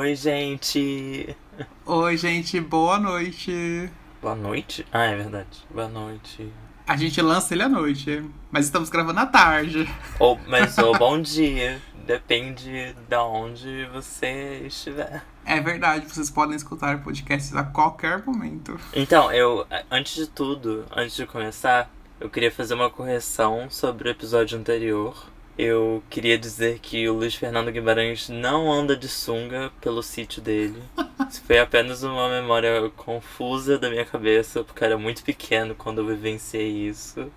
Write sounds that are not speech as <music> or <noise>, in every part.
Oi, gente. Oi, gente, boa noite. Boa noite? Ah, é verdade. Boa noite. A gente lança ele à noite, mas estamos gravando à tarde. <laughs> Ou, mas ou bom dia. Depende de onde você estiver. É verdade, vocês podem escutar podcasts a qualquer momento. Então, eu, antes de tudo, antes de começar, eu queria fazer uma correção sobre o episódio anterior. Eu queria dizer que o Luiz Fernando Guimarães não anda de sunga pelo sítio dele. Isso <laughs> foi apenas uma memória confusa da minha cabeça, porque eu era muito pequeno quando eu vivenciei isso.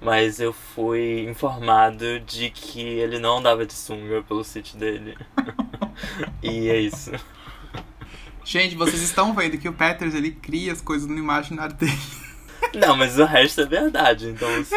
Mas eu fui informado de que ele não andava de sunga pelo sítio dele. <laughs> e é isso. Gente, vocês estão vendo que o Peters ele cria as coisas no imaginário dele. Não, mas o resto é verdade, então assim.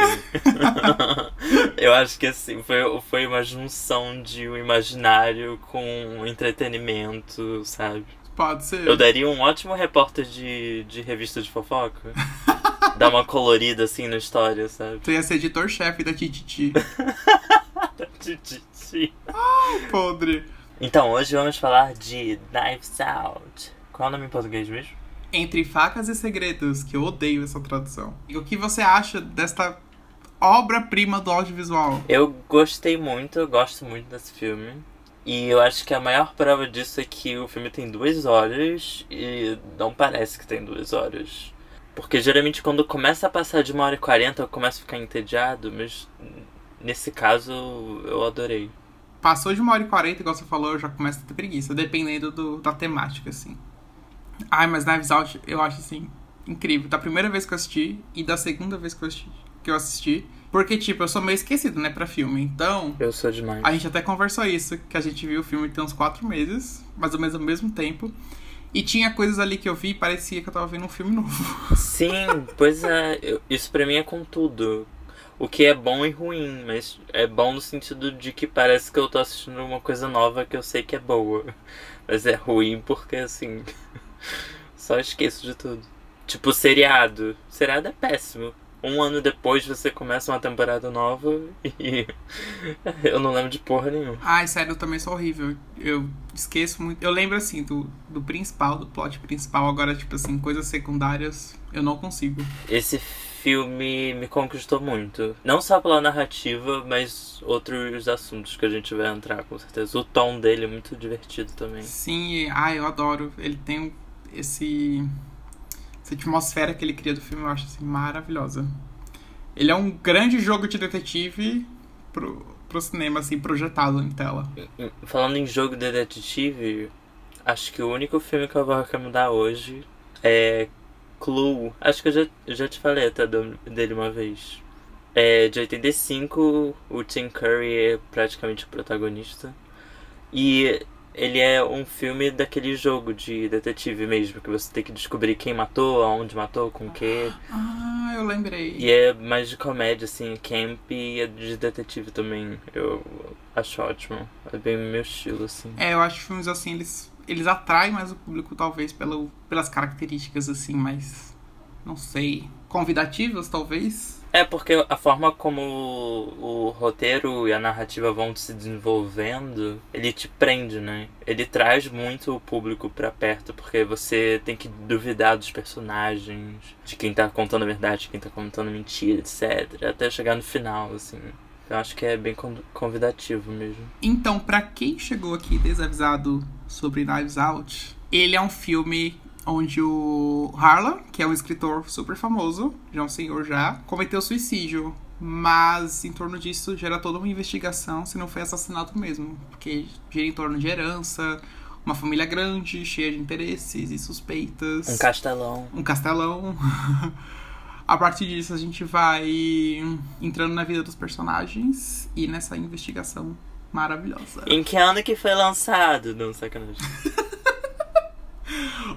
<laughs> eu acho que assim, foi, foi uma junção de um imaginário com um entretenimento, sabe? Pode ser. Eu daria um ótimo repórter de, de revista de fofoca. <laughs> Dar uma colorida assim na história, sabe? Tu ia ser editor-chefe da Tititi. <laughs> da Tititi. Ai, podre. Então, hoje vamos falar de Knives Out. Qual é o nome em português mesmo? Entre Facas e Segredos, que eu odeio essa tradução. E o que você acha desta obra-prima do audiovisual? Eu gostei muito, eu gosto muito desse filme. E eu acho que a maior prova disso é que o filme tem duas horas e não parece que tem duas horas. Porque geralmente quando começa a passar de uma hora e quarenta eu começo a ficar entediado, mas nesse caso eu adorei. Passou de uma hora e quarenta, igual você falou, eu já começo a ter preguiça, dependendo do, da temática, assim. Ai, mas Knives Out eu acho assim incrível. Da primeira vez que eu assisti e da segunda vez que eu assisti. Que eu assisti porque, tipo, eu sou meio esquecido, né, pra filme. Então. Eu sou demais. A gente até conversou isso, que a gente viu o filme tem uns quatro meses, mais ou menos ao mesmo tempo. E tinha coisas ali que eu vi e parecia que eu tava vendo um filme novo. <laughs> Sim, pois é. Eu, isso pra mim é com tudo. O que é bom e ruim, mas é bom no sentido de que parece que eu tô assistindo uma coisa nova que eu sei que é boa. Mas é ruim porque, assim. Só esqueço de tudo. Tipo, seriado. Seriado é péssimo. Um ano depois você começa uma temporada nova <laughs> e eu não lembro de porra nenhuma. Ai, sério, eu também sou horrível. Eu esqueço muito. Eu lembro assim do, do principal, do plot principal, agora, tipo assim, coisas secundárias, eu não consigo. Esse filme me conquistou muito. Não só pela narrativa, mas outros assuntos que a gente vai entrar, com certeza. O tom dele é muito divertido também. Sim, ai, eu adoro. Ele tem esse essa atmosfera que ele cria do filme eu acho assim, maravilhosa. Ele é um grande jogo de detetive pro, pro cinema, assim, projetado em tela. Falando em jogo de detetive, acho que o único filme que eu vou recomendar hoje é Clue. Acho que eu já, já te falei até dele uma vez. É de 85, o Tim Curry é praticamente o protagonista. E ele é um filme daquele jogo de detetive mesmo, que você tem que descobrir quem matou, aonde matou, com o quê. Ah, eu lembrei. E é mais de comédia, assim, camp e é de detetive também. Eu acho ótimo. É bem meu estilo, assim. É, eu acho que filmes assim, eles, eles atraem mais o público, talvez, pelo, pelas características, assim, mais. Não sei. Convidativas, talvez. É, porque a forma como o, o, roteiro e a narrativa vão se desenvolvendo, ele te prende, né? Ele traz muito o público para perto, porque você tem que duvidar dos personagens, de quem tá contando a verdade, de quem tá contando mentira, etc. Até chegar no final, assim. Eu acho que é bem convidativo mesmo. Então, para quem chegou aqui desavisado sobre Knives Out, ele é um filme onde o Harlan, que é um escritor super famoso, já um senhor já, cometeu suicídio. Mas em torno disso gera toda uma investigação se não foi assassinato mesmo. Porque gira em torno de herança, uma família grande, cheia de interesses e suspeitas. Um castelão. Um castelão. <laughs> a partir disso a gente vai entrando na vida dos personagens e nessa investigação maravilhosa. Em que ano que foi lançado? Não, sacanagem. <laughs>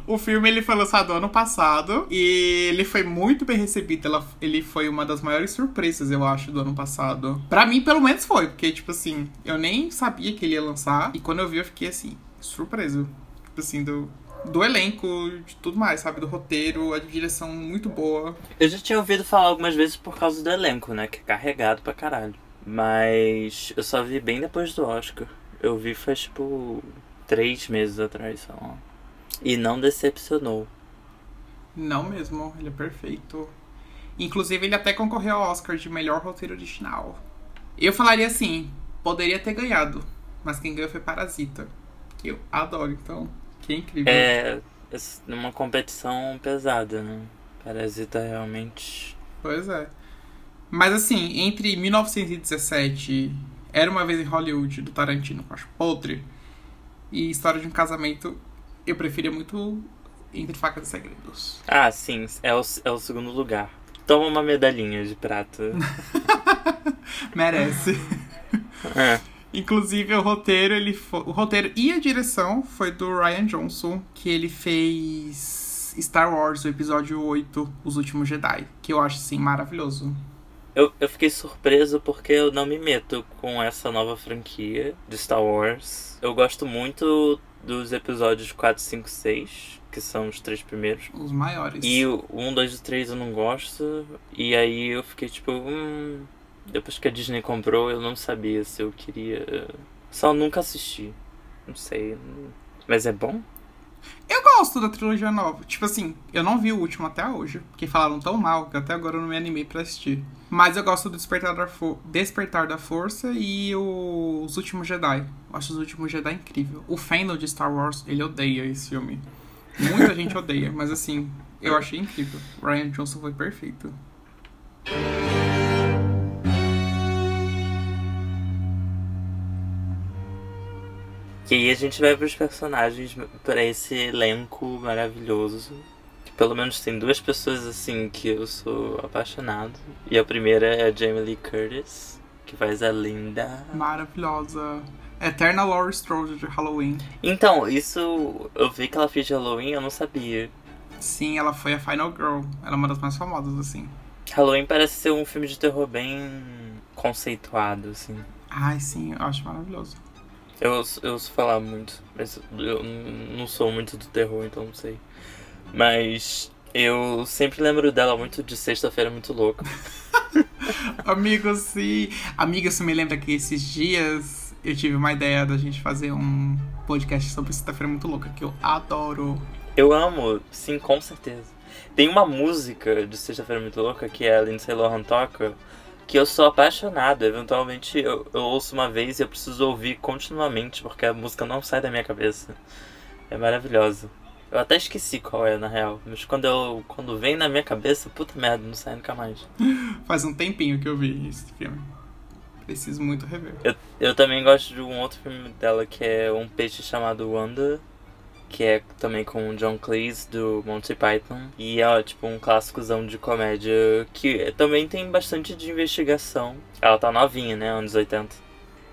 O filme ele foi lançado ano passado e ele foi muito bem recebido. Ela, ele foi uma das maiores surpresas, eu acho, do ano passado. Para mim, pelo menos foi, porque, tipo assim, eu nem sabia que ele ia lançar. E quando eu vi, eu fiquei assim, surpreso. Tipo assim, do, do elenco, de tudo mais, sabe? Do roteiro, a direção muito boa. Eu já tinha ouvido falar algumas vezes por causa do elenco, né? Que é carregado pra caralho. Mas eu só vi bem depois do Oscar. Eu vi faz tipo três meses atrás, sei lá. E não decepcionou. Não mesmo, ele é perfeito. Inclusive, ele até concorreu ao Oscar de melhor roteiro original. Eu falaria assim, poderia ter ganhado, mas quem ganhou foi Parasita, que eu adoro, então, que é incrível. É uma competição pesada, né? Parasita realmente. Pois é. Mas assim, entre 1917, Era uma vez em Hollywood, do Tarantino, com acho podre, e História de um Casamento, eu preferia muito Entre Facas e Segredos. Ah, sim, é o, é o segundo lugar. Toma uma medalhinha de prata. <laughs> Merece. é. Inclusive o roteiro, ele foi, o roteiro e a direção foi do Ryan Johnson, que ele fez Star Wars, o episódio 8, Os Últimos Jedi, que eu acho assim maravilhoso. Eu, eu fiquei surpreso porque eu não me meto com essa nova franquia de Star Wars. Eu gosto muito dos episódios 4, 5, 6, que são os três primeiros. Os maiores. E o 1, 2 e 3 eu não gosto. E aí eu fiquei tipo, hum, depois que a Disney comprou, eu não sabia se eu queria. Só nunca assisti. Não sei. Mas é bom? Eu gosto da trilogia nova. Tipo assim, eu não vi o último até hoje, porque falaram tão mal que até agora eu não me animei pra assistir. Mas eu gosto do Despertar da, For Despertar da Força e o... Os Últimos Jedi. Eu acho Os Últimos Jedi incrível. O fandom de Star Wars, ele odeia esse filme. Muita gente odeia, mas assim, eu achei incrível. Ryan Johnson foi perfeito. E aí a gente vai pros personagens, para esse elenco maravilhoso. Que pelo menos tem duas pessoas assim que eu sou apaixonado. E a primeira é a Jamie Lee Curtis, que faz a Linda. Maravilhosa. Eterna Laurie Strode de Halloween. Então, isso eu vi que ela fez de Halloween, eu não sabia. Sim, ela foi a Final Girl. Ela é uma das mais famosas, assim. Halloween parece ser um filme de terror bem conceituado, assim. Ai, sim, eu acho maravilhoso. Eu, eu ouço falar muito, mas eu não sou muito do terror, então não sei. Mas eu sempre lembro dela muito de Sexta-feira Muito Louca. <laughs> Amigo, sim. Amiga, você me lembra que esses dias eu tive uma ideia da gente fazer um podcast sobre Sexta-feira Muito Louca, que eu adoro. Eu amo, sim, com certeza. Tem uma música de Sexta-feira Muito Louca que é a Lindsay Lohan toca, que eu sou apaixonado. Eventualmente eu, eu, ouço uma vez e eu preciso ouvir continuamente, porque a música não sai da minha cabeça. É maravilhosa. Eu até esqueci qual é, na real. Mas quando, eu, quando vem na minha cabeça, puta merda, não sai nunca mais. <laughs> Faz um tempinho que eu vi esse filme. Preciso muito rever. Eu, eu também gosto de um outro filme dela que é Um Peixe Chamado Wanda que é também com o John Cleese do Monty Python. E é tipo um clássicozão de comédia que também tem bastante de investigação. Ela tá novinha, né? Anos 80.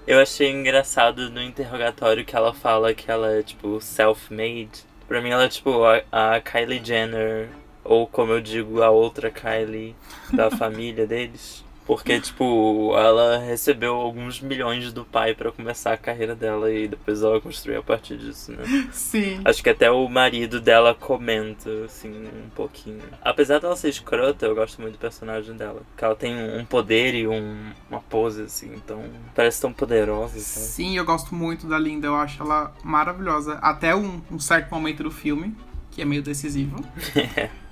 Eu achei engraçado no interrogatório que ela fala que ela é tipo self-made. Pra mim ela é tipo a, a Kylie Jenner, ou como eu digo, a outra Kylie da <laughs> família deles. Porque, tipo, ela recebeu alguns milhões do pai para começar a carreira dela e depois ela construiu a partir disso, né? <laughs> Sim. Acho que até o marido dela comenta, assim, um pouquinho. Apesar dela ser escrota, eu gosto muito do personagem dela. Que ela tem um poder e um, uma pose, assim, então parece tão poderosa. Sabe? Sim, eu gosto muito da Linda, eu acho ela maravilhosa. Até um, um certo momento do filme, que é meio decisivo. <laughs>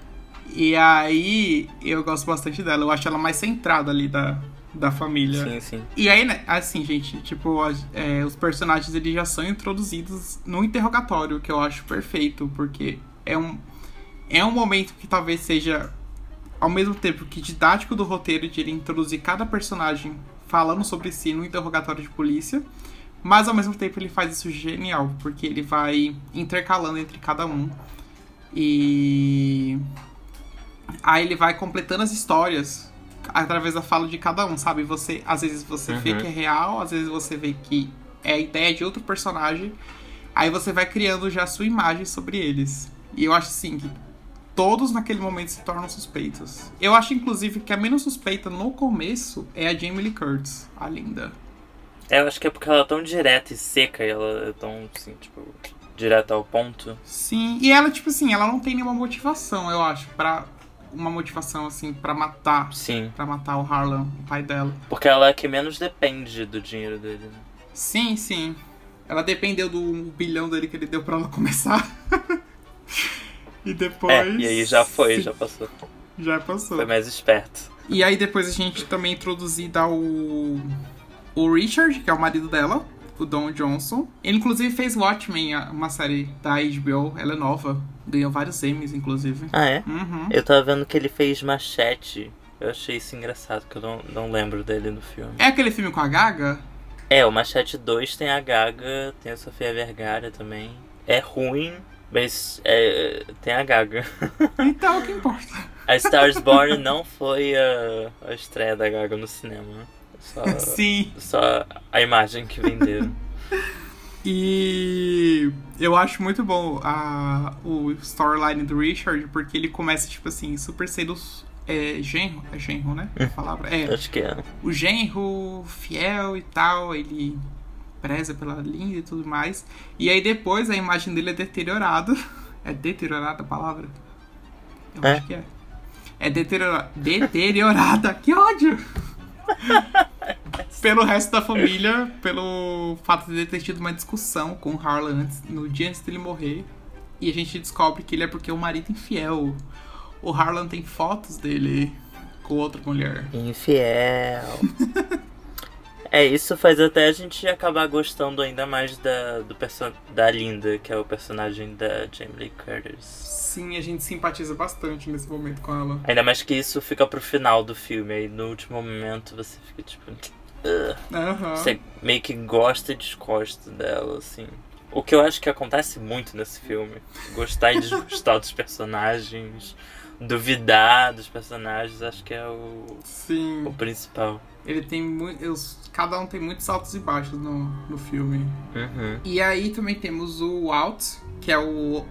E aí, eu gosto bastante dela. Eu acho ela mais centrada ali da, da família. Sim, sim. E aí, né, assim, gente, tipo, é, os personagens eles já são introduzidos no interrogatório, que eu acho perfeito, porque é um, é um momento que talvez seja, ao mesmo tempo que didático do roteiro, de ele introduzir cada personagem falando sobre si no interrogatório de polícia, mas ao mesmo tempo ele faz isso genial, porque ele vai intercalando entre cada um. E Aí ele vai completando as histórias através da fala de cada um, sabe? Você, às vezes você uhum. vê que é real, às vezes você vê que é a ideia de outro personagem. Aí você vai criando já a sua imagem sobre eles. E eu acho assim que todos naquele momento se tornam suspeitos. Eu acho inclusive que a menos suspeita no começo é a Jamie Lee Curtis, a linda. É, eu acho que é porque ela é tão direta e seca, e ela é tão assim, tipo, direta ao ponto. Sim, e ela, tipo assim, ela não tem nenhuma motivação, eu acho, para uma motivação, assim, para matar. Sim. para matar o Harlan, o pai dela. Porque ela é que menos depende do dinheiro dele, né? Sim, sim. Ela dependeu do bilhão dele que ele deu pra ela começar. <laughs> e depois. É, e aí já foi, já passou. Já passou. Foi mais esperto. E aí depois a gente também é introduzido ao. O Richard, que é o marido dela, o Don Johnson. Ele inclusive fez Watchmen, uma série da HBO. Ela é nova. Ganhou vários Emmys, inclusive. Ah, é? Uhum. Eu tava vendo que ele fez Machete. Eu achei isso engraçado, que eu não, não lembro dele no filme. É aquele filme com a Gaga? É, o Machete 2 tem a Gaga, tem a Sofia Vergara também. É ruim, mas é, tem a Gaga. <laughs> Então, o que importa? A Stars Born não foi a, a estreia da Gaga no cinema. Só, Sim. Só a imagem que venderam. <laughs> E eu acho muito bom a, o storyline do Richard, porque ele começa, tipo assim, super sendo é, genro. É genro, né? A palavra. É. Acho que é. O genro fiel e tal, ele preza pela linda e tudo mais. E aí depois a imagem dele é deteriorada. <laughs> É deteriorada a palavra? Eu É. acho que é. É deteriora... deteriorada. que ódio! <laughs> pelo resto da família, pelo fato de ele ter tido uma discussão com o Harlan antes, no dia antes dele morrer. E a gente descobre que ele é porque é um marido infiel. O Harlan tem fotos dele com outra mulher. Infiel. <laughs> é, isso faz até a gente acabar gostando ainda mais da, do da Linda, que é o personagem da Jamie Lee Curtis. Sim, a gente simpatiza bastante nesse momento com ela. Ainda mais que isso fica pro final do filme, aí no último momento você fica tipo. Aham. Você meio que gosta e desgosta dela, assim. O que eu acho que acontece muito nesse filme. Gostar e desgostar dos personagens, duvidar dos personagens, acho que é o, Sim. o principal. Ele tem muito. Cada um tem muitos altos e baixos no, no filme. Uhum. E aí também temos o Walt, que é o,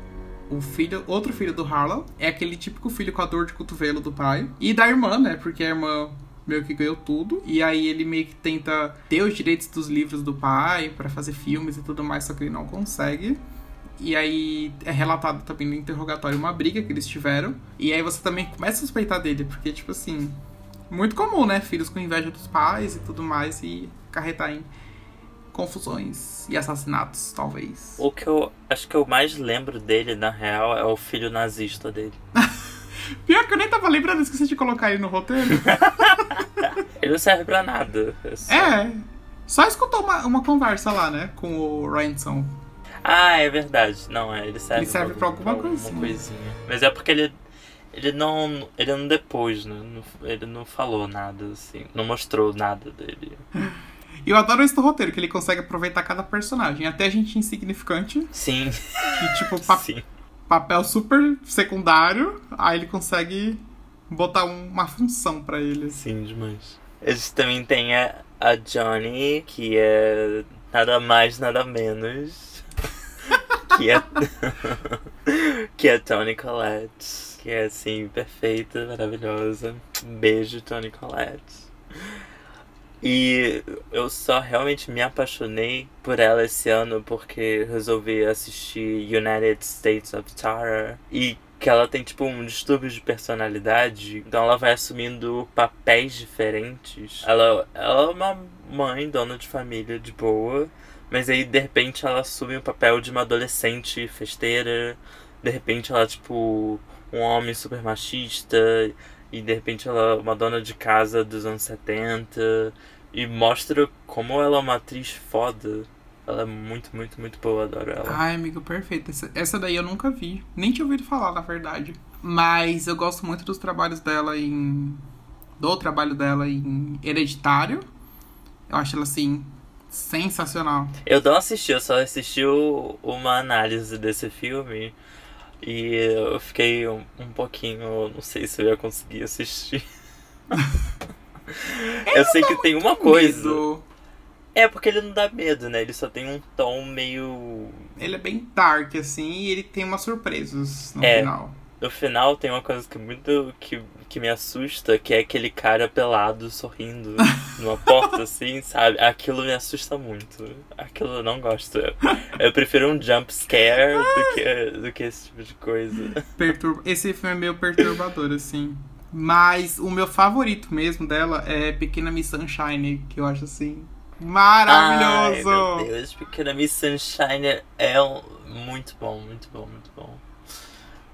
o filho, outro filho do Harlan. É aquele típico filho com a dor de cotovelo do pai. E da irmã, né? Porque a irmã meio que ganhou tudo. E aí ele meio que tenta ter os direitos dos livros do pai pra fazer filmes e tudo mais, só que ele não consegue. E aí é relatado também no interrogatório uma briga que eles tiveram. E aí você também começa a suspeitar dele, porque, tipo assim, muito comum, né? Filhos com inveja dos pais e tudo mais, e carretar em confusões e assassinatos, talvez. O que eu acho que eu mais lembro dele, na real, é o filho nazista dele. <laughs> Pior que eu nem tava lembrando, esqueci de colocar ele no roteiro. <laughs> Ele não serve pra nada. É. só- é. Só escutou uma, uma conversa lá, né? Com o Ransom. Ah, é verdade. Não, é, ele serve, Ele serve pra alguma coisinha. coisinha. Mas é porque ele. Ele não. Ele não depois, né? Ele não falou nada, assim. Não mostrou nada dele. E <laughs> eu adoro esse do roteiro, que ele consegue aproveitar cada personagem. Até gente insignificante, Sim. que tipo, pa- <laughs> Sim. papel super secundário, aí ele consegue botar um- uma função pra ele. Sim, demais. A gente também tem a, a Johnny, que é nada mais, nada menos. <laughs> que é. que é Tony Collette. Que é assim, perfeita, maravilhosa. Beijo, Tony Collette. E eu só realmente me apaixonei por ela esse ano porque resolvi assistir United States of Terror e que ela tem tipo um distúrbio de personalidade, então ela vai assumindo papéis diferentes. Ela, ela é uma mãe, dona de família de boa, mas aí de repente ela assume o papel de uma adolescente festeira, de repente ela tipo um homem super machista, e de repente ela é uma dona de casa dos anos 70 e mostra como ela é uma atriz foda. Ela é muito, muito, muito boa, adoro ela. Ai, amigo, perfeito. Essa, essa daí eu nunca vi. Nem tinha ouvido falar, na verdade. Mas eu gosto muito dos trabalhos dela em. Do trabalho dela em Hereditário. Eu acho ela, assim, sensacional. Eu não assisti, eu só assisti uma análise desse filme e eu fiquei um, um pouquinho, não sei se eu ia conseguir assistir. <laughs> eu sei que tem uma coisa. Medo. É porque ele não dá medo, né? Ele só tem um tom meio. Ele é bem dark, assim, e ele tem umas surpresas no É. final. No final tem uma coisa que muito que, que me assusta, que é aquele cara pelado sorrindo numa porta <laughs> assim, sabe? Aquilo me assusta muito. Aquilo eu não gosto. Eu, eu prefiro um jump scare do que, do que esse tipo de coisa. Esse filme é meio perturbador, assim. Mas o meu favorito mesmo dela é Pequena Miss Sunshine, que eu acho assim Maravilhoso! Ai, meu Deus, Pequena Miss Sunshine é um... muito bom, muito bom, muito bom.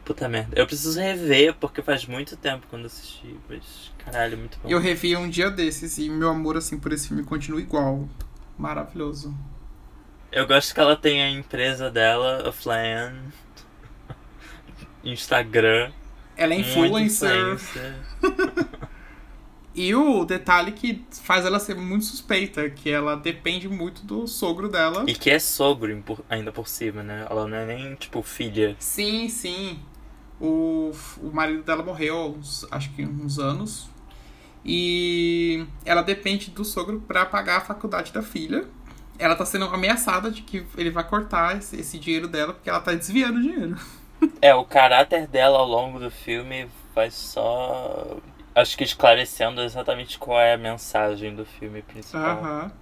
Puta merda. Eu preciso rever, porque faz muito tempo quando assisti, mas caralho, muito bom. Eu revi um dia desses e meu amor, assim, por esse filme continua igual. Maravilhoso. Eu gosto que ela tem a empresa dela, a Flan. Instagram. Ela é influencer. influencer. <laughs> E o detalhe que faz ela ser muito suspeita, que ela depende muito do sogro dela. E que é sogro ainda por cima, né? Ela não é nem, tipo, filha. Sim, sim. O, o marido dela morreu há uns, acho que uns anos. E ela depende do sogro pra pagar a faculdade da filha. Ela tá sendo ameaçada de que ele vai cortar esse, esse dinheiro dela porque ela tá desviando o dinheiro. <laughs> É, o caráter dela ao longo do filme vai só. Acho que esclarecendo exatamente qual é a mensagem do filme principal. Aham.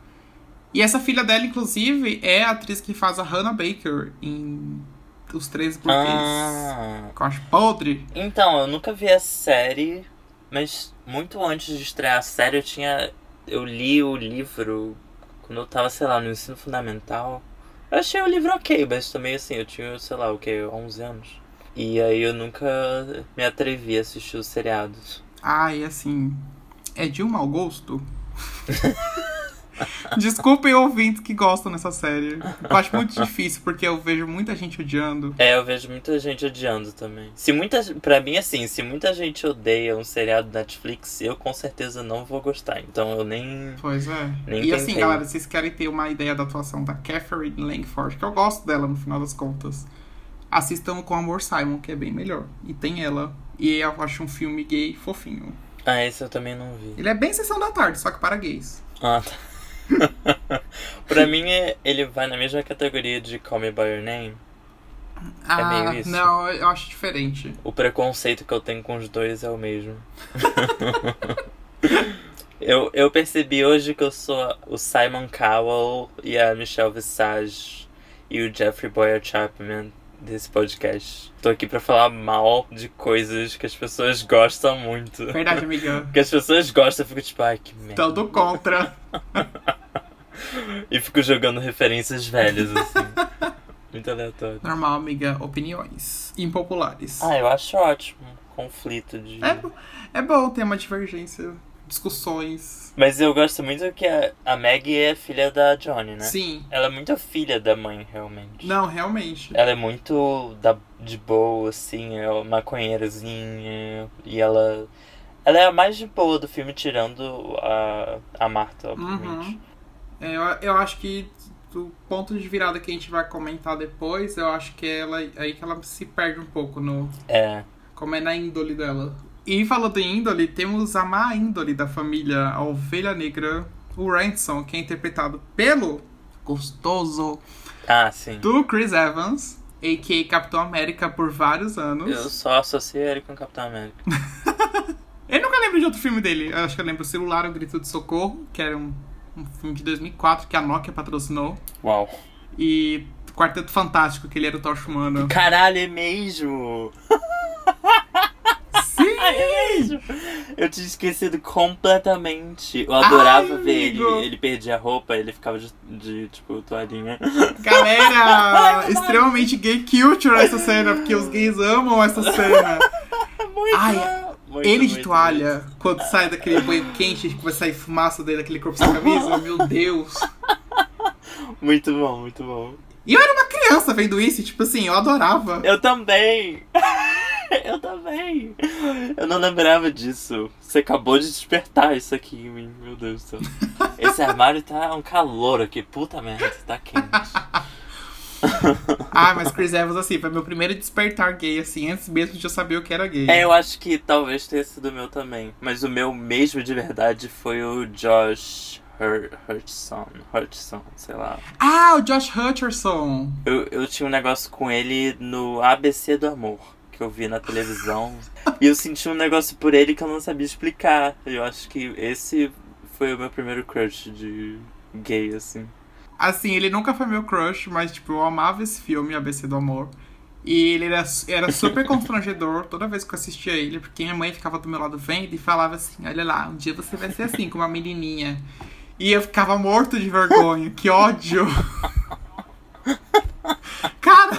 E essa filha dela, inclusive, é a atriz que faz a Hannah Baker em Os Três Porquês. Ah, Que eu acho podre. então, eu nunca vi a série, mas muito antes de estrear a série eu tinha. Eu li o livro quando eu tava, sei lá, no ensino fundamental. Eu achei o livro ok, mas também assim, eu tinha, sei lá, o que, 11 anos. E aí eu nunca me atrevi a assistir os seriados. Ai, assim. É de um mau gosto? <laughs> <laughs> Desculpem ouvintes que gostam dessa série. Eu acho muito difícil, porque eu vejo muita gente odiando. É, eu vejo muita gente odiando também. Se muita, pra mim assim, se muita gente odeia um seriado da Netflix, eu com certeza não vou gostar. Então eu nem Pois é. Nem e assim, galera, vocês querem ter uma ideia da atuação da Catherine Langford, que eu gosto dela no final das contas. Assistam com Amor Simon, que é bem melhor. E tem ela. E eu acho um filme gay fofinho. Ah, esse eu também não vi. Ele é bem sessão da tarde, só que para gays. Ah, tá. <laughs> pra mim, é- ele vai na mesma categoria de Call Me By Your Name. Ah, meio isso. não, eu acho diferente. O preconceito que eu tenho com os dois é o mesmo. <laughs> eu, eu percebi hoje que eu sou o Simon Cowell e a Michelle Visage e o Jeffrey Boyer Chapman desse podcast. Tô aqui pra falar mal de coisas que as pessoas gostam muito. Verdade, amiga. <laughs> Porque as pessoas gostam, eu fico tipo, ai que merda. Tanto contra. E fico jogando referências velhas, assim. <laughs> Muito aleatório. Normal, amiga. Opiniões impopulares. Ah, eu acho ótimo. Conflito de. É, é bom ter uma divergência, discussões. Mas eu gosto muito que a, a Maggie é filha da Johnny, né? Sim. Ela é muito filha da mãe, realmente. Não, realmente. Ela é muito da, de boa, assim, é uma maconheirazinha. E ela. Ela é a mais de boa do filme, tirando a, a Marta, obviamente. Uhum. É, eu, eu acho que do ponto de virada que a gente vai comentar depois, eu acho que ela aí que ela se perde um pouco no É. como é na índole dela. E falando em índole, temos a má índole da família, a ovelha negra, o Ransom, que é interpretado pelo gostoso Ah, sim. do Chris Evans, a.k.a. Capitão América por vários anos. Eu só associei ele com Capitão América. <laughs> Eu nunca lembro de outro filme dele. Eu acho que eu lembro o Celular, o Grito de Socorro, que era um, um filme de 2004 que a Nokia patrocinou. Uau. E Quarteto Fantástico, que ele era o Tocha Humana. Caralho, é mesmo! <laughs> Sim! <laughs> É mesmo! Eu tinha esquecido completamente. Eu adorava Ai, ver ele. amigo. Ele perdia a roupa, ele ficava de, de tipo, toalhinha. Galera, <laughs> extremamente gay culture essa cena, porque os gays amam essa cena. Muito, Ai, muito, Ele de muito, toalha, quando sai daquele banho quente, que vai sair fumaça dele daquele corpo sem camisa, <laughs> meu Deus. Muito. muito bom, muito bom. E eu era uma criança vendo isso, tipo assim, eu adorava. Eu também! <laughs> Eu também! Eu não lembrava disso. Você acabou de despertar isso aqui em mim, meu Deus do céu. <laughs> Esse armário tá um calor aqui, puta merda, tá quente. <laughs> Ah, mas Chris Evans, assim, foi meu primeiro despertar gay, assim, antes mesmo de eu saber o que era gay. É, eu acho que talvez tenha sido o meu também. Mas o meu mesmo de verdade foi o Josh Hur Hurtson. Hurtson, sei lá. Ah, o Josh Hutcherson. Eu, eu tinha um negócio com ele no ABC do Amor, que eu vi na televisão. <laughs> e eu senti um negócio por ele que eu não sabia explicar. Eu acho que esse foi o meu primeiro crush de gay, assim. Assim, ele nunca foi meu crush, mas, tipo, eu amava esse filme, ABC do Amor. E ele era, era super <laughs> constrangedor toda vez que eu assistia ele, porque minha mãe ficava do meu lado vendo e falava assim: Olha lá, um dia você vai ser assim, com uma menininha. E eu ficava morto de vergonha. Que ódio. <laughs> Cara.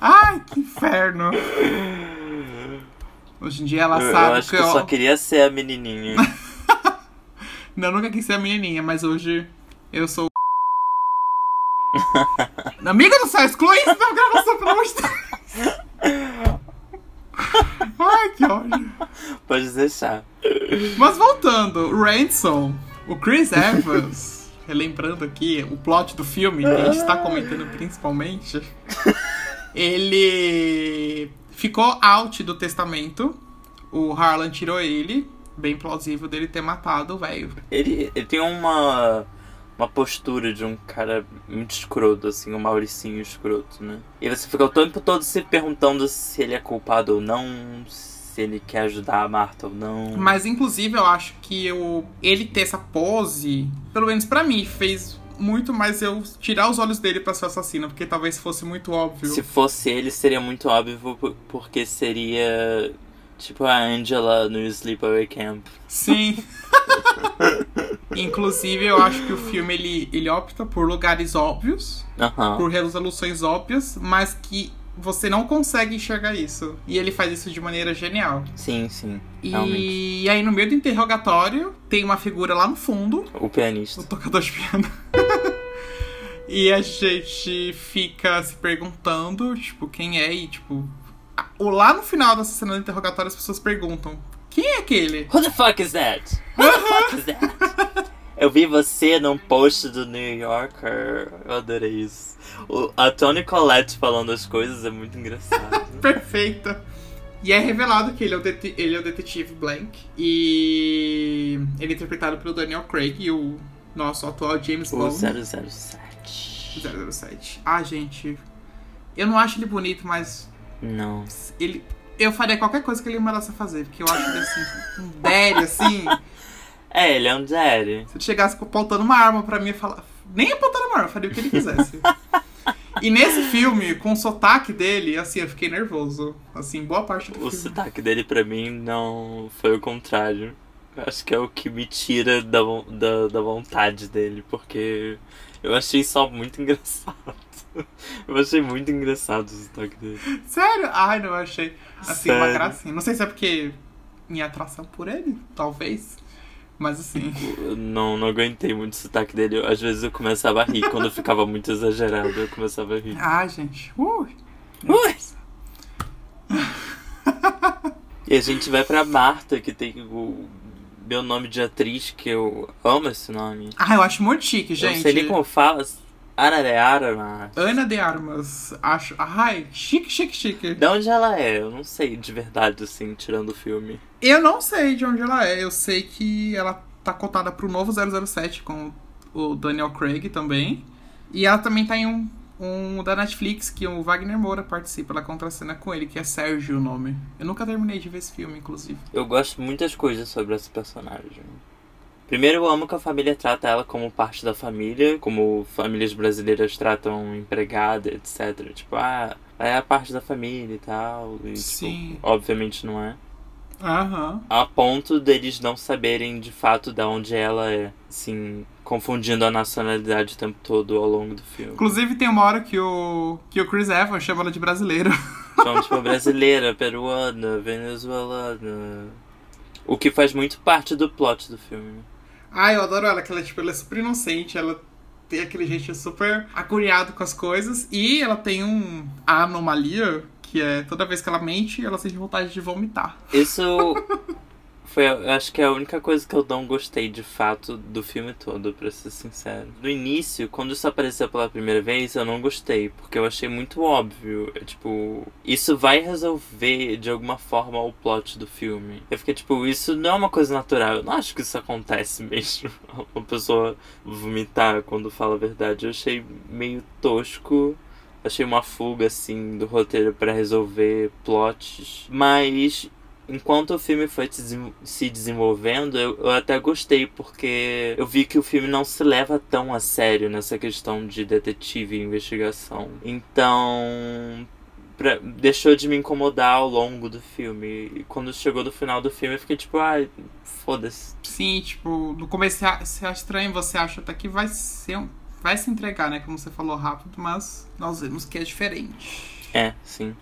Ai, que inferno. Hoje em dia ela Eu, sabe eu acho que eu só queria ser a menininha. <laughs> Não, eu nunca quis ser a menininha, mas hoje eu sou. <laughs> Amiga do céu, exclui isso da gravação, pelo amor de Deus. Ai, que ódio. Pode deixar. Mas voltando, Ransom, o Chris Evans, relembrando aqui o plot do filme, que a gente está comentando principalmente, ele ficou out do testamento. O Harlan tirou ele, bem plausível dele ter matado o velho. Ele, ele tem uma, uma postura de um cara muito escroto, assim, um Mauricinho escroto, né? E você fica o tempo todo se perguntando se ele é culpado ou não, se ele quer ajudar a Marta ou não. Mas inclusive eu acho que o, ele ter essa pose, pelo menos pra mim, fez muito mais eu tirar os olhos dele pra ser assassino, porque talvez fosse muito óbvio. Se fosse ele, seria muito óbvio, por- porque seria tipo a Angela no Sleepaway Camp. Sim. <laughs> Inclusive, eu acho que o filme ele, ele opta por lugares óbvios, Aham. por resoluções óbvias, mas que você não consegue enxergar isso. E ele faz isso de maneira genial. Sim, sim. Realmente. E aí, no meio do interrogatório, tem uma figura lá no fundo, O pianista. o tocador de piano. <laughs> e a gente fica se perguntando, tipo, quem é e, tipo. O- Lá no final dessa cena do interrogatório, as pessoas perguntam: quem é aquele? Who the fuck is that? Who the fuck is that? Eu vi você num post do New Yorker. Eu adorei isso. O, a Tony Collette falando as coisas é muito engraçado. <laughs> Perfeita. E é revelado que ele é, o ele é o detetive Blank. E ele é interpretado pelo Daniel Craig e o nosso atual James o Bond 007. 007. Ah, gente. Eu não acho ele bonito, mas Não. ele. Eu faria qualquer coisa que ele mandasse fazer, porque eu acho ele assim, um daddy, assim. É, ele é um daddy. Se ele chegasse apontando uma arma pra mim e falar. Nem apontando uma arma, eu faria o que ele quisesse. e nesse filme, com o sotaque dele, assim, eu fiquei nervoso. Assim, boa parte do O filme. sotaque dele pra mim não foi o contrário. Eu acho que é o que me tira da, da, da vontade dele, porque eu achei só muito <laughs> engraçado. Eu achei muito engraçado o sotaque dele. Sério? Ai, não, eu achei assim uma Sério? gracinha. Não sei se é porque minha atração por ele, talvez. Mas assim. Eu não, não aguentei muito o sotaque dele. Eu- Às vezes eu começava a rir. Quando ficava muito exagerado, eu começava a rir. Ai, gente. Ui. Ui. E a gente vai pra Marta, que tem o meu nome de atriz, que eu amo esse nome. Ah, eu acho muito chique, Eu gente. não sei nem como fala. Ana de Armas. Ana de Armas. Acho. Ai, chique, chique, chique. De onde ela é? Eu não sei de verdade, assim, tirando o filme. Eu não sei de onde ela é. Eu sei que ela tá cotada pro novo 007 com o Daniel Craig também. E ela também tá em um, um da Netflix que o Wagner Moura participa. Ela contracena com ele, que é Sérgio o nome. Eu nunca terminei de ver esse filme, inclusive. Eu gosto de muitas coisas sobre esse personagem. Primeiro, eu amo que a família trata ela como parte da família, como famílias brasileiras tratam empregada, etc. Tipo, ah, é a parte da família e tal. E, Sim. Tipo, obviamente não é. Aham. A ponto deles não saberem de fato de onde ela é. Assim, confundindo a nacionalidade o tempo todo ao longo do filme. Inclusive tem uma hora que o, que o Chris Evans chama ela de brasileiro. São, <laughs> tipo, brasileira, peruana, venezuelana. O que faz muito parte do plot do filme. Ai, eu adoro ela, que ela, tipo, ela é super inocente, ela tem aquele jeito super agoniado com as coisas. E ela tem um a anomalia, que é toda vez que ela mente, ela sente vontade de vomitar. Isso <laughs> foi, acho que é a única coisa que eu não gostei de fato do filme todo, pra ser sincero. No início, quando isso apareceu pela primeira vez, eu não gostei, porque eu achei muito óbvio. Tipo, isso vai resolver de alguma forma o plot do filme. Eu fiquei tipo, isso não é uma coisa natural. Eu não acho que isso acontece <laughs> mesmo. Uma pessoa vomitar quando fala a verdade. Eu achei meio tosco. Achei uma fuga, assim, do roteiro pra resolver plots. Mas, enquanto o filme foi se desenvolvendo, eu, eu até gostei, porque eu vi que o filme não se leva tão a sério nessa questão de detetive e investigação. Então, pra, deixou de me incomodar ao longo do filme. E quando chegou do final do filme, eu fiquei tipo, ai, foda-se. Sim, tipo, no começo você acha estranho, você acha até que vai ser um, vai se entregar, né? Como você falou rápido, mas nós vemos que é diferente. É, sim.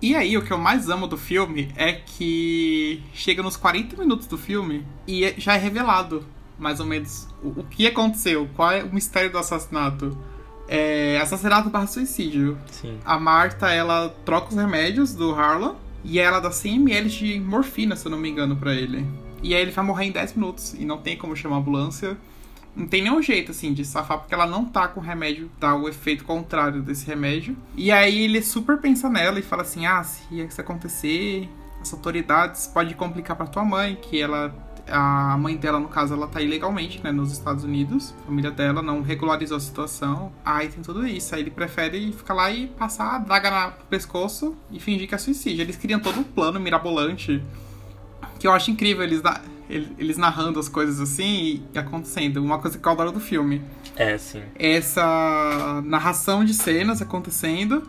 E aí, o que eu mais amo do filme é que chega nos 40 minutos do filme e já é revelado, mais ou menos, o, o que aconteceu, qual é o mistério do assassinato. É assassinato barra suicídio. Sim. A Marta, ela troca os remédios do Harlan e ela dá 100ml de morfina, se eu não me engano, para ele. E aí ele vai morrer em 10 minutos e não tem como chamar a ambulância. Não tem nenhum jeito, assim, de safar, porque ela não tá com o remédio, dá o efeito contrário desse remédio. E aí ele super pensa nela e fala assim: ah, se isso acontecer, as autoridades pode complicar para tua mãe, que ela. A mãe dela, no caso, ela tá ilegalmente, né, nos Estados Unidos. A família dela não regularizou a situação. Aí tem tudo isso. Aí ele prefere ficar lá e passar a draga no pescoço e fingir que é suicídio. Eles criam todo um plano mirabolante que eu acho incrível eles, eles narrando as coisas assim e acontecendo. Uma coisa que eu adoro do filme. É, sim. Essa narração de cenas acontecendo.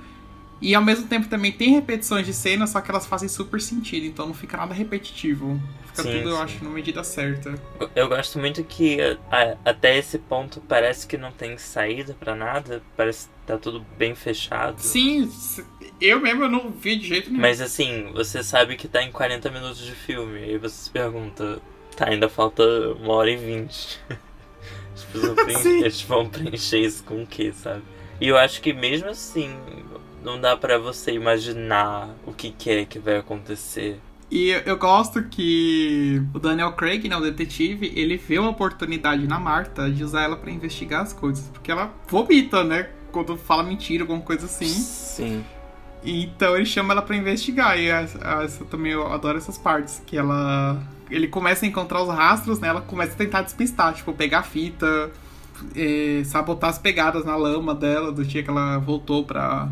E ao mesmo tempo também tem repetições de cenas, só que elas fazem super sentido, então não fica nada repetitivo. Fica sim, tudo, sim. eu acho, na medida certa. Eu gosto muito que a, até esse ponto parece que não tem saída para nada, parece que tá tudo bem fechado. Sim, eu mesmo não vi de jeito nenhum. Mas assim, você sabe que tá em 40 minutos de filme, e você se pergunta, tá, ainda falta uma hora e vinte. <laughs> <laughs> Eles vão preencher isso com o quê, sabe? E eu acho que mesmo assim, não dá para você imaginar o que, que é que vai acontecer. E eu gosto que o Daniel Craig, né, o detetive, ele vê uma oportunidade na Marta de usar ela para investigar as coisas. Porque ela vomita, né? Quando fala mentira, alguma coisa assim. Sim. Então ele chama ela para investigar. E essa, também eu adoro essas partes. Que ela. Ele começa a encontrar os rastros, né? Ela começa a tentar despistar, tipo, pegar fita, é, sabotar as pegadas na lama dela do dia que ela voltou pra,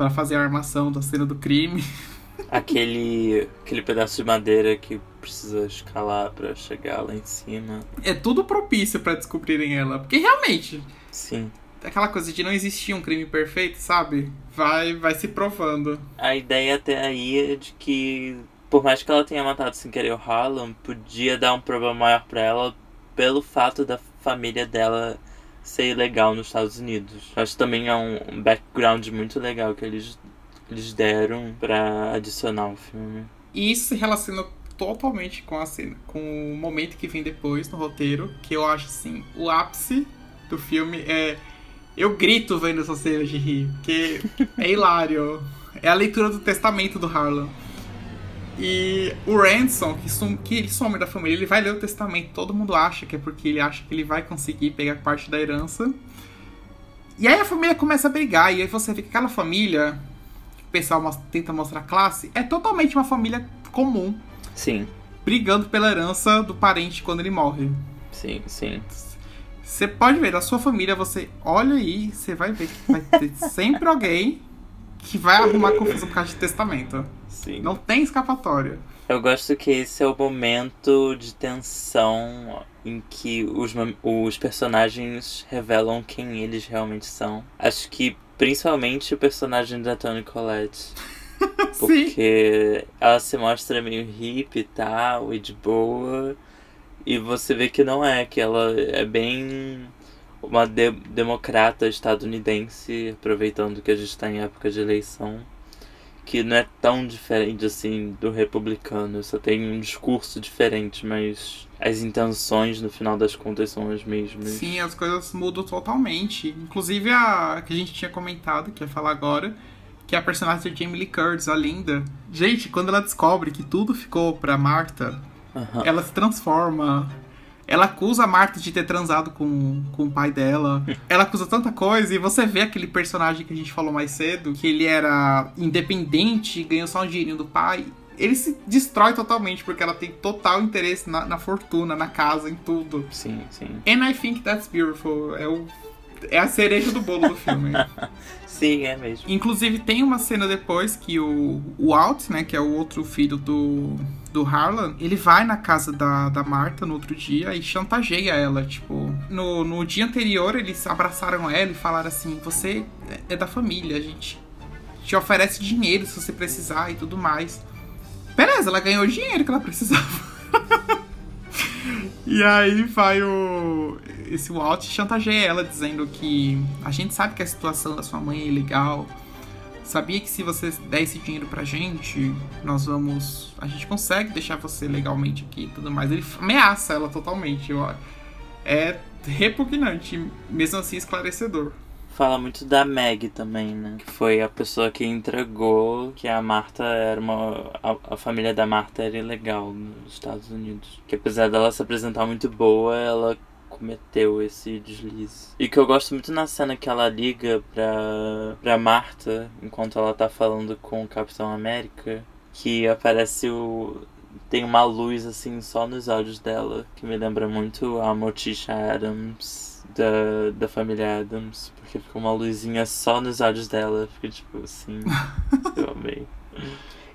para fazer a armação da cena do crime. <laughs> Aquele, aquele pedaço de madeira que precisa escalar para chegar lá em cima. É tudo propício para descobrirem ela, porque realmente. Sim. Aquela coisa de não existir um crime perfeito, sabe? Vai, vai se provando. A ideia até aí é de que, por mais que ela tenha matado sem querer o Harlan, podia dar um problema maior para ela pelo fato da família dela ser ilegal nos Estados Unidos. Acho que também é um background muito legal que eles, eles deram para adicionar o filme. E isso se relaciona totalmente com a cena, com o momento que vem depois no roteiro, que eu acho assim, o ápice do filme é eu grito vendo essa cena de rir, porque é hilário. É a leitura do testamento do Harlan. E o Ransom, que, sum, que ele some da família, ele vai ler o testamento. Todo mundo acha que é porque ele acha que ele vai conseguir pegar parte da herança. E aí a família começa a brigar. E aí você vê que aquela família, que o pessoal tenta mostrar classe, é totalmente uma família comum. Sim. Brigando pela herança do parente quando ele morre. Sim, sim. Você pode ver, da sua família, você olha aí, você vai ver que vai ter sempre alguém que vai arrumar confusão por causa de testamento. Sim. Não tem escapatória. Eu gosto que esse é o momento de tensão em que os, os personagens revelam quem eles realmente são. Acho que principalmente o personagem da Toni Collette. <laughs> Porque ela se mostra meio hippie e tal, e de boa. E você vê que não é, que ela é bem uma de democrata estadunidense, aproveitando que a gente está em época de eleição, que não é tão diferente assim do republicano, só tem um discurso diferente, mas as intenções no final das contas são as mesmas. Sim, as coisas mudam totalmente. Inclusive a que a gente tinha comentado, que ia falar agora, que é a personagem de Jamie Lee Curtis, a linda. Gente, quando ela descobre que tudo ficou pra Marta, uhum. ela se transforma ela acusa a Marta de ter transado com, com o pai dela. <laughs> Ela acusa tanta coisa. E você vê aquele personagem que a gente falou mais cedo, que ele era independente, ganhou só um dinheirinho do pai. Ele se destrói totalmente, porque ela tem total interesse na, na fortuna, na casa, em tudo. Sim, sim. And I think that's beautiful. É o é a cereja do bolo do filme. <laughs> Sim, é mesmo. Inclusive, tem uma cena depois que o, o Alt, né, que é o outro filho do, do Harlan, ele vai na casa da, da Marta no outro dia e chantageia ela. Tipo, no, no dia anterior eles abraçaram ela e falaram assim: Você é da família, a gente te oferece dinheiro se você precisar e tudo mais. Beleza, ela ganhou o dinheiro que ela precisava. <laughs> e aí vai o. Esse Walt chantageia ela dizendo que a gente sabe que a situação da sua mãe é ilegal. Sabia que se você der esse dinheiro pra gente, nós vamos. A gente consegue deixar você legalmente aqui e tudo mais. Ele ameaça ela totalmente. É repugnante, mesmo assim esclarecedor fala muito da Meg também, né? Que foi a pessoa que entregou que a Marta era uma. A, a, família da Marta era ilegal nos Estados Unidos. Que apesar dela se apresentar muito boa, ela cometeu esse deslize. E que eu gosto muito na cena que ela liga pra, pra Marta enquanto ela tá falando com o Capitão América. Que aparece o. Tem uma luz assim só nos olhos dela, que me lembra muito a Motisha Adams da, da família Adams, porque fica uma luzinha só nos olhos dela. Fica tipo assim. <laughs> eu amei.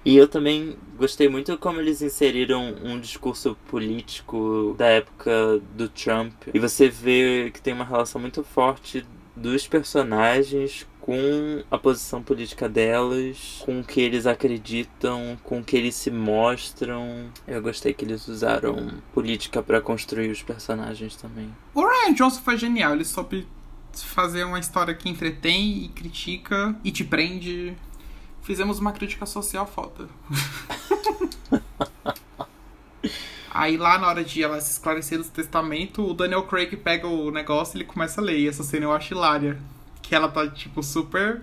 E eu também gostei muito como eles inseriram um discurso político da época do Trump. E você vê que tem uma relação muito forte dos personagens com a posição política delas, com o que eles acreditam, com o que eles se mostram. Eu gostei que eles usaram política para construir os personagens também. O Ryan Johnson foi genial, ele soube fazer uma história que entretém e critica e te prende. Fizemos uma crítica social foda. <laughs> Aí lá na hora de ela se esclarecer do testamento, o Daniel Craig pega o negócio e ele começa a ler. E essa cena eu acho hilária que ela tá, tipo, super.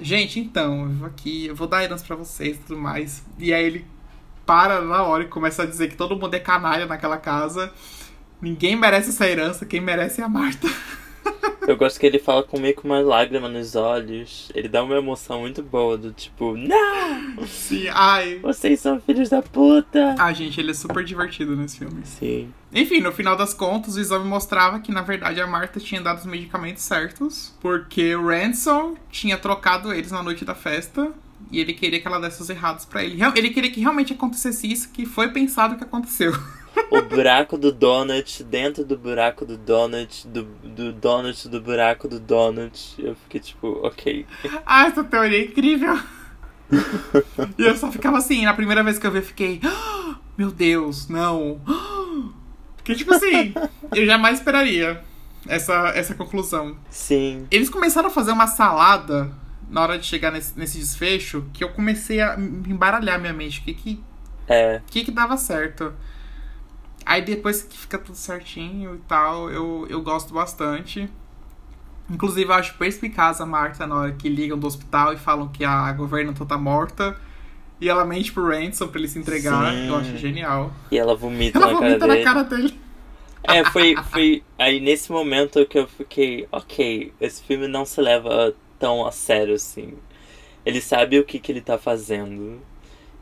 Gente, então, eu aqui, eu vou dar herança pra vocês e tudo mais. E aí ele para na hora e começa a dizer que todo mundo é canalha naquela casa. Ninguém merece essa herança, quem merece é a Marta. <laughs> Eu gosto que ele fala com meio com uma lágrima nos olhos. Ele dá uma emoção muito boa do tipo, não! Sim, ai. Vocês são filhos da puta! Ah, gente, ele é super divertido nesse filme. Sim. Enfim, no final das contas, o exame mostrava que, na verdade, a Marta tinha dado os medicamentos certos, porque o Ransom tinha trocado eles na noite da festa. E ele queria que ela desse os errados para ele. Ele queria que realmente acontecesse isso, que foi pensado que aconteceu. <laughs> o buraco do donut dentro do buraco do donut, do, do donut do buraco do donut. Eu fiquei tipo, ok. Ah, essa teoria é incrível! e eu só ficava assim, na primeira vez que eu vi, eu fiquei, oh, meu Deus, não. Porque, tipo assim, eu jamais esperaria essa, essa conclusão. Sim. Eles começaram a fazer uma salada na hora de chegar nesse, nesse desfecho que eu comecei a embaralhar minha mente. O que que. É. O que que dava certo? Aí depois que fica tudo certinho e tal, eu, eu gosto bastante. Inclusive, eu acho perspicaz a Marta na hora que ligam do hospital e falam que a governanta tá morta. E ela mente pro Ransom pra ele se entregar. Sim. Eu acho genial. E ela vomita, ela na, vomita cara na cara dele. É, foi, foi aí nesse momento que eu fiquei, ok, esse filme não se leva tão a sério assim. Ele sabe o que, que ele tá fazendo.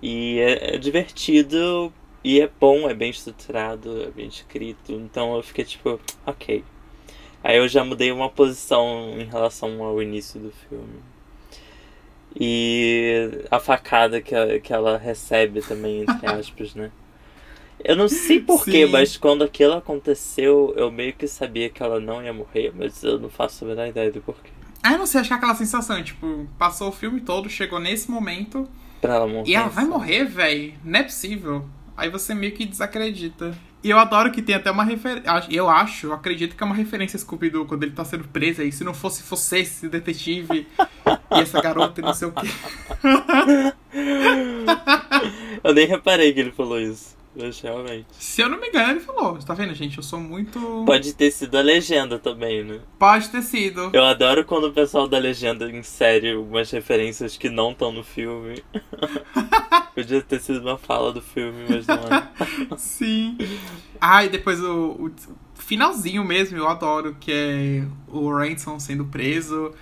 E é, é divertido e é bom, é bem estruturado, é bem escrito. Então eu fiquei tipo, ok. Aí eu já mudei uma posição em relação ao início do filme. E a facada que, a, que ela recebe também, entre <laughs> aspas, né? Eu não sei porquê, mas quando aquilo aconteceu, eu meio que sabia que ela não ia morrer, mas eu não faço a menor ideia do porquê. Ah, eu não sei, acho que é aquela sensação, tipo, passou o filme todo, chegou nesse momento. Pra ela morrer. E ela vai morrer, velho? Não é possível. Aí você meio que desacredita. E eu adoro que tem até uma referência. Eu acho, eu acredito que é uma referência a Scooby-Doo quando ele tá sendo preso aí. Se não fosse você, esse detetive <laughs> e essa garota e não sei o quê. eu nem reparei que ele falou isso. Mas realmente. Se eu não me engano, ele falou. Tá vendo, gente? Eu sou muito. Pode ter sido a legenda também, né? Pode ter sido. Eu adoro quando o pessoal da legenda insere algumas referências que não estão no filme. <laughs> Podia ter sido uma fala do filme, mas não é. <laughs> Sim. Ah, e depois o, o, finalzinho mesmo, eu adoro, que é o Ransom sendo preso.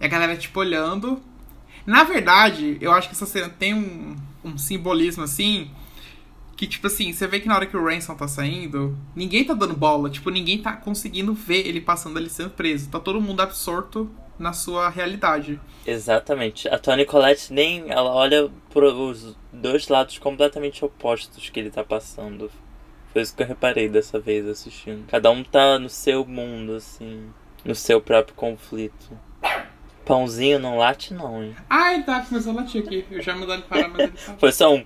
E a galera, tipo, olhando. Na verdade, eu acho que essa cena tem um, um simbolismo assim que, tipo assim, você vê que na hora que o Ransom tá saindo, ninguém tá dando bola. Tipo, ninguém tá conseguindo ver ele passando ali sendo preso. Tá todo mundo absorto na sua realidade. Exatamente. A Tony Collette nem. Ela olha pros dois lados completamente opostos que ele tá passando. Foi isso que eu reparei dessa vez assistindo. Cada um tá no seu mundo, assim. No seu próprio conflito. Pãozinho não late, não, hein? Ah, ele tá começando a latir aqui. Eu já mandei ele parar, mas ele tá. Foi só um.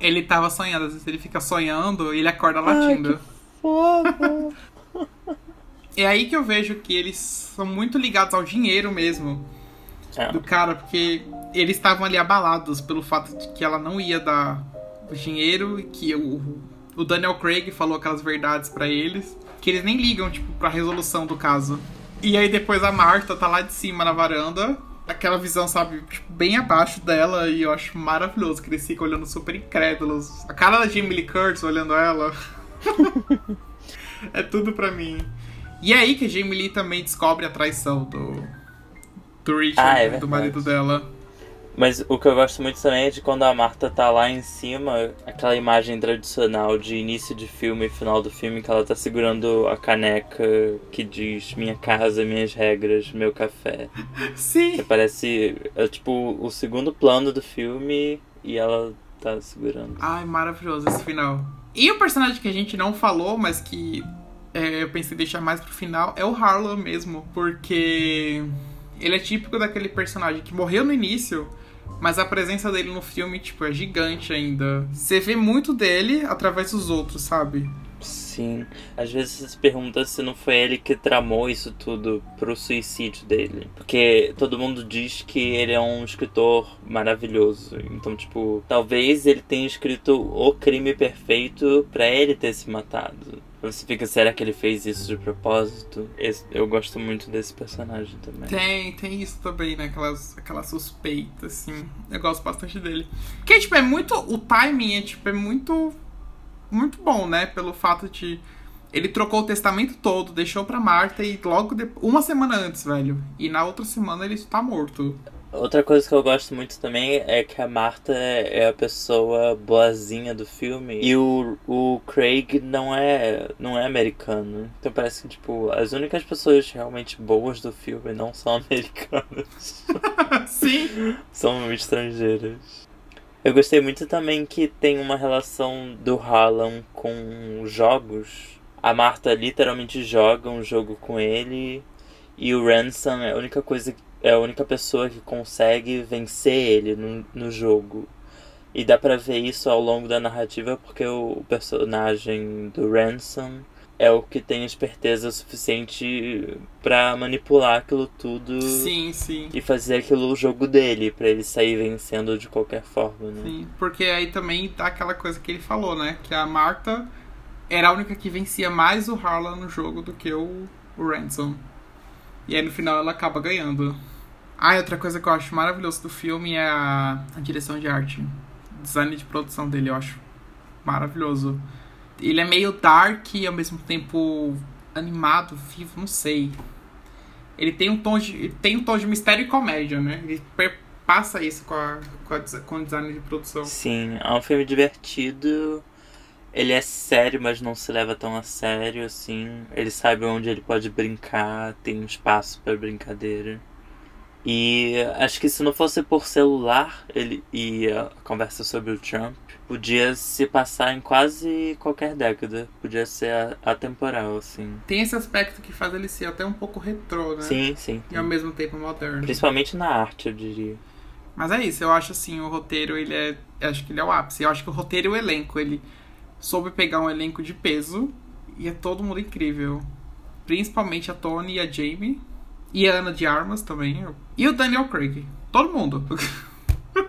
Ele tava sonhando, às vezes ele fica sonhando e ele acorda latindo. Foda. <laughs> É aí que eu vejo que eles são muito ligados ao dinheiro mesmo É. do cara, porque eles estavam ali abalados pelo fato de que ela não ia dar o dinheiro e que o, o Daniel Craig falou aquelas verdades pra eles, que eles nem ligam, tipo, pra resolução do caso. E aí depois a Marta tá lá de cima na varanda, aquela visão, sabe, tipo, bem abaixo dela, e eu acho maravilhoso que eles ficam olhando super incrédulos. A cara da Jamie Lee Curtis olhando ela. <laughs> é tudo pra mim. E é aí que a Jamie Lee também descobre a traição do, do Richard, Ah, é do marido dela. Mas o que eu gosto muito também é de quando a Marta tá lá em cima, aquela imagem tradicional de início de filme e final do filme, que ela tá segurando a caneca que diz minha casa, minhas regras, meu café. <laughs> Sim! Que parece, é tipo o segundo plano do filme e ela tá segurando. Ai, maravilhoso esse final. E o personagem que a gente não falou, mas que é, eu pensei em deixar mais pro final, é o Harlan mesmo. Porque ele é típico daquele personagem que morreu no início, mas a presença dele no filme, tipo, é gigante ainda. Você vê muito dele através dos outros, sabe? Sim. Às vezes você se pergunta se não foi ele que tramou isso tudo pro suicídio dele. Porque todo mundo diz que ele é um escritor maravilhoso. Então, tipo, talvez ele tenha escrito o crime perfeito pra ele ter se matado. Você fica, será que ele fez isso de propósito? Esse- eu gosto muito desse personagem também. Tem, tem isso também, né? Aquelas, aquela suspeita, assim. Eu gosto bastante dele. Porque, tipo, é muito. O timing é, tipo, é muito. Muito bom, né? Pelo fato de. Ele trocou o testamento todo, deixou pra Marta e logo depois. Uma semana antes, velho. E na outra semana ele tá morto. Outra coisa que eu gosto muito também é que a Marta é a pessoa boazinha do filme e o, o Craig não é não é americano. Então parece que tipo as únicas pessoas realmente boas do filme não são <laughs> americanas, <laughs> Sim. são estrangeiras. Eu gostei muito também que tem uma relação do Harlan com jogos. A Marta literalmente joga um jogo com ele e o Ransom é a única coisa é a única pessoa que consegue vencer ele no, no jogo. E dá pra ver isso ao longo da narrativa porque o personagem do Ransom é o que tem esperteza suficiente pra manipular aquilo tudo Sim, sim. e fazer aquilo o jogo dele, pra ele sair vencendo de qualquer forma, né? Sim. Porque aí também tá aquela coisa que ele falou, né? Que a Marta era a única que vencia mais o Harlan no jogo do que o, o Ransom. E aí no final ela acaba ganhando. Ah, e outra coisa que eu acho maravilhoso do filme é a, a direção de arte. O design de produção dele, eu acho maravilhoso. Ele é meio dark e ao mesmo tempo animado, vivo, não sei. Ele tem um tom de, tem um tom de mistério e comédia, né? Ele passa isso com, a, com, a com o design de produção. Sim, é um filme divertido. Ele é sério, mas não se leva tão a sério assim. Ele sabe onde ele pode brincar, tem um espaço pra brincadeira. E acho que se não fosse por celular ele e a conversa sobre o Trump, podia se passar em quase qualquer década. Podia ser atemporal, assim. Tem esse aspecto que faz ele ser até um pouco retrô, né? Sim, sim. E ao mesmo tempo moderno. Principalmente na arte, eu diria. Mas é isso, eu acho assim, o roteiro, ele é. Acho que ele é o ápice. Eu acho que o roteiro e o elenco, ele soube pegar um elenco de peso e é todo mundo incrível. Principalmente a Tony e a Jamie. E a Ana de Armas também. E o Daniel Craig. Todo mundo. <laughs>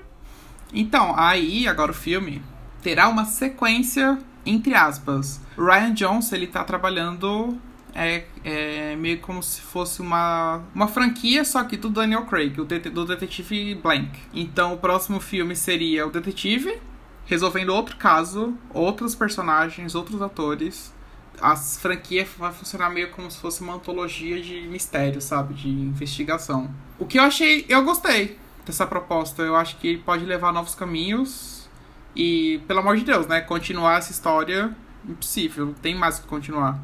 então, aí, agora o filme terá uma sequência, entre aspas. Ryan Johnson, ele tá trabalhando é, é meio como se fosse uma, uma franquia, só que do Daniel Craig, o det- do detetive Blank. Então o próximo filme seria o detetive resolvendo outro caso, outros personagens, outros atores. A franquia vai funcionar meio como se fosse uma antologia de mistério, sabe? De investigação. O que eu achei, eu gostei dessa proposta. Eu acho que pode levar a novos caminhos. E, pelo amor de Deus, né? Continuar essa história, impossível. Não tem mais o que continuar.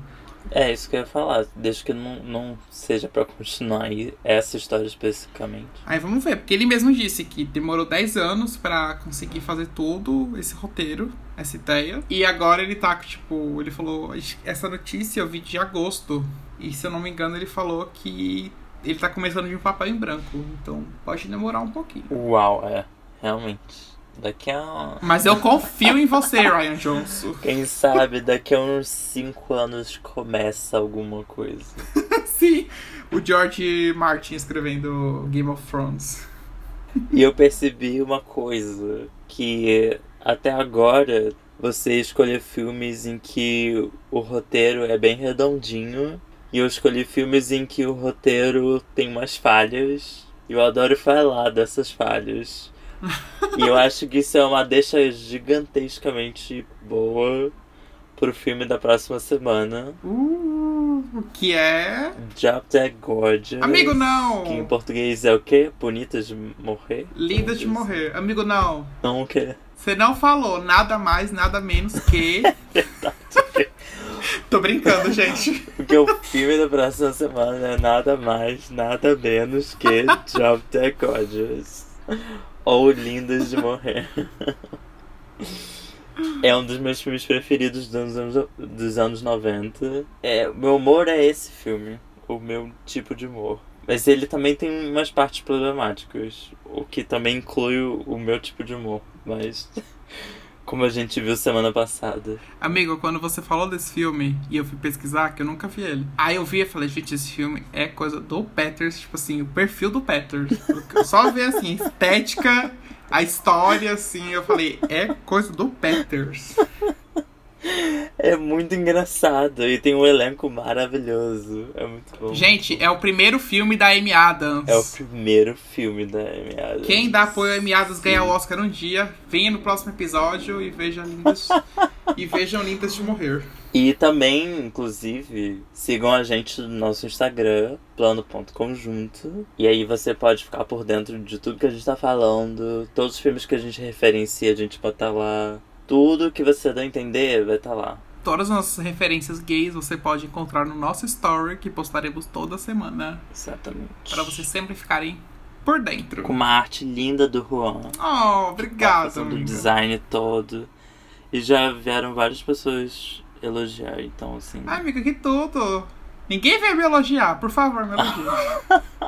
É isso que eu ia falar, desde que não, não seja pra continuar aí essa história especificamente. Aí vamos ver, porque ele mesmo disse que demorou 10 anos pra conseguir fazer todo esse roteiro, essa ideia. E agora ele tá, tipo, ele falou, essa notícia eu vi de agosto. E se eu não me engano, ele falou que ele tá começando de um papel em branco, então pode demorar um pouquinho. Uau, é. Realmente. Daqui a. Mas eu confio em você, Ryan Johnson. <laughs> Quem sabe daqui a uns 5 anos começa alguma coisa. <laughs> Sim, o George Martin escrevendo Game of Thrones. E eu percebi uma coisa, que até agora você escolheu filmes em que o roteiro é bem redondinho e eu escolhi filmes em que o roteiro tem umas falhas. E eu adoro falar dessas falhas. e eu acho que isso é uma deixa gigantescamente boa pro filme da próxima semana. Uh, que é. Drop Dead Gorgeous. Amigo, não! Que em português é o quê? Bonitas de morrer? Lindas de morrer. Amigo, não. Não o quê? Você não falou nada mais, nada menos que. <laughs> Tô brincando, gente. Porque o filme da próxima semana é nada mais, nada menos que Drop Dead Gorgeous. Ou Lindas de Morrer. É um dos meus filmes preferidos dos anos, dos anos 90. É, meu humor é esse filme. O meu tipo de humor. Mas ele também tem umas partes problemáticas. O que também inclui o meu tipo de humor. Mas. Como a gente viu semana passada. Amigo, quando você falou desse filme e eu fui pesquisar, que eu nunca vi ele. Aí eu vi e falei, gente, esse filme é coisa do Peters, tipo assim, o perfil do Peters. Eu só ver assim, estética, a história, assim, eu falei, é coisa do Peters. É muito engraçado e tem um elenco maravilhoso. É muito bom. Gente, é o primeiro filme da Amy Adams. É o primeiro filme da Amy Adams. Quem dá apoio a Amy Adams ganha o Oscar um dia. Venha no próximo episódio e veja lindas. <laughs> e vejam lindas de morrer. E também, inclusive, sigam a gente no nosso Instagram, plano.conjunto. E aí você pode ficar por dentro de tudo que a gente tá falando. Todos os filmes que a gente referencia, a gente bota lá. Tudo que você dá a entender vai estar tá lá. Todas as nossas referências gays você pode encontrar no nosso story, que postaremos toda semana. Exatamente. Para vocês sempre ficarem por dentro. Com uma arte linda do Juan. Oh, obrigado. Tá o design todo. E já vieram várias pessoas elogiar, então assim. Ai, amiga, que tudo! Ninguém veio me elogiar, por favor, me elogie.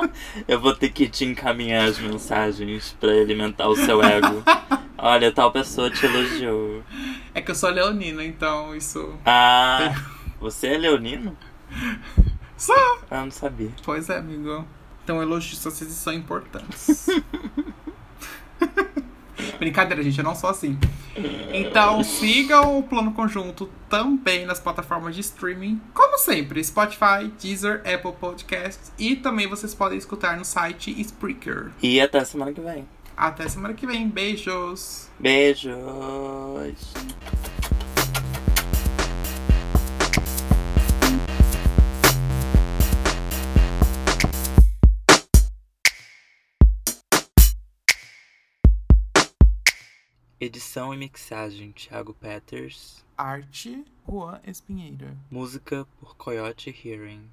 <laughs> Eu vou ter que te encaminhar as mensagens para alimentar o seu ego. Olha, tal pessoa te elogiou. É que eu sou leonino, então isso. Ah, você é leonino? Sou! Ah, não sabia. Pois é, amigo. Então elogios vocês são importantes. <laughs> <laughs> Brincadeira, gente, eu não sou assim. Então sigam o Plano Conjunto também nas plataformas de streaming, como sempre, Spotify, Deezer, Apple Podcasts e também vocês podem escutar no site Spreaker. E até semana que vem. Até semana que vem. Beijos. Beijos. Edição e mixagem Thiago Peters. Arte Juan Espinheira. Música por Coyote Hearing.